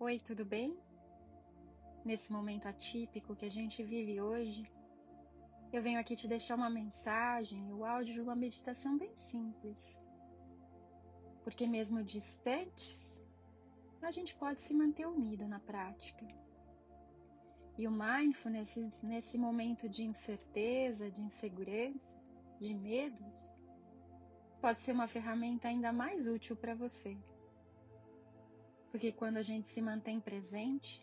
Oi, tudo bem? Nesse momento atípico que a gente vive hoje, eu venho aqui te deixar uma mensagem, o áudio de uma meditação bem simples. Porque mesmo distantes, a gente pode se manter unido na prática. E o mindfulness, nesse momento de incerteza, de insegurança, de medos, pode ser uma ferramenta ainda mais útil para você. Porque quando a gente se mantém presente,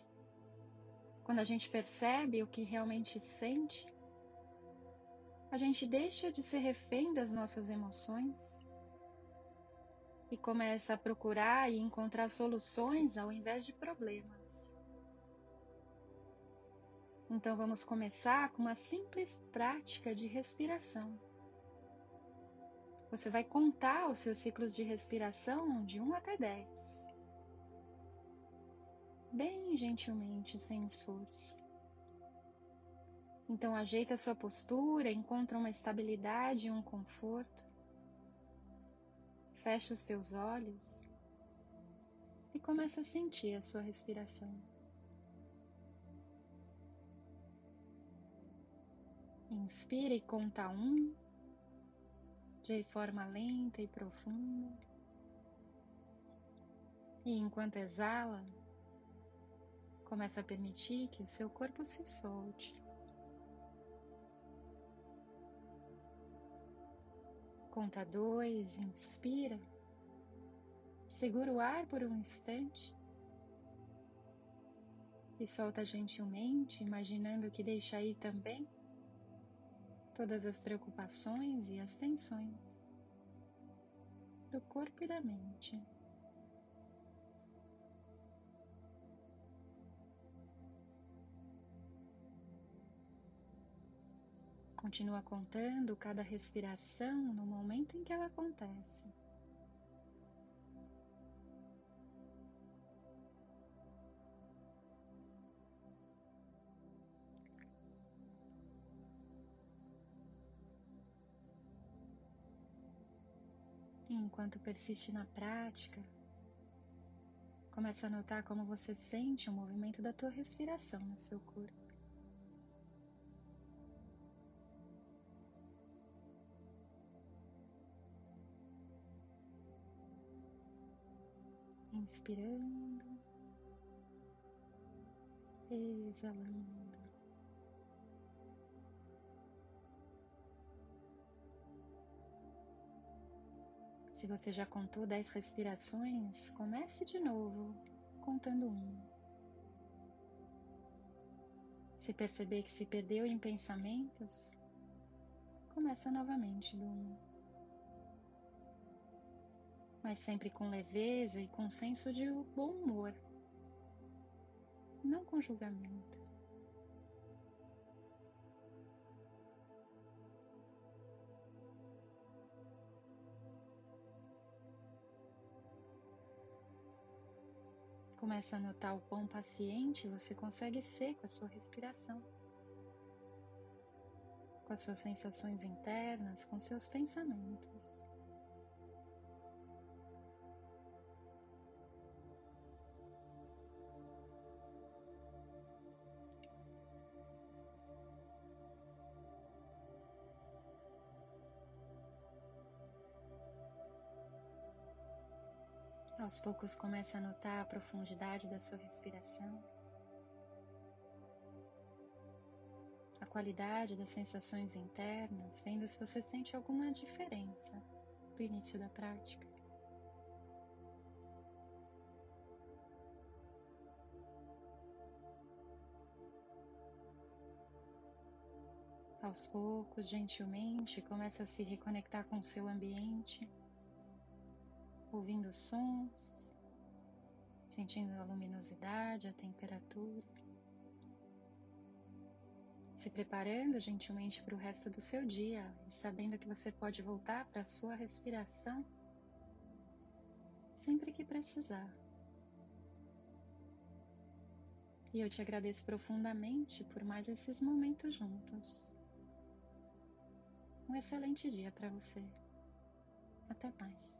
quando a gente percebe o que realmente sente, a gente deixa de ser refém das nossas emoções e começa a procurar e encontrar soluções ao invés de problemas. Então vamos começar com uma simples prática de respiração. Você vai contar os seus ciclos de respiração de 1 até 10. Bem gentilmente, sem esforço. Então ajeita sua postura, encontra uma estabilidade e um conforto. Fecha os teus olhos e começa a sentir a sua respiração. Inspira e conta um, de forma lenta e profunda. E enquanto exala, começa a permitir que o seu corpo se solte. Conta dois, inspira. Segura o ar por um instante. E solta gentilmente, imaginando que deixa ir também todas as preocupações e as tensões do corpo e da mente. Continua contando cada respiração no momento em que ela acontece. enquanto persiste na prática, começa a notar como você sente o movimento da tua respiração no seu corpo. Inspirando, exalando. Se você já contou 10 respirações, comece de novo, contando um. Se perceber que se perdeu em pensamentos, começa novamente do 1. Um mas sempre com leveza e com senso de bom humor, não com julgamento. Começa a notar o quão paciente você consegue ser com a sua respiração, com as suas sensações internas, com seus pensamentos. Aos poucos comece a notar a profundidade da sua respiração, a qualidade das sensações internas, vendo se você sente alguma diferença do início da prática. Aos poucos, gentilmente, começa a se reconectar com seu ambiente ouvindo os sons, sentindo a luminosidade, a temperatura, se preparando gentilmente para o resto do seu dia e sabendo que você pode voltar para a sua respiração sempre que precisar. E eu te agradeço profundamente por mais esses momentos juntos. Um excelente dia para você. Até mais.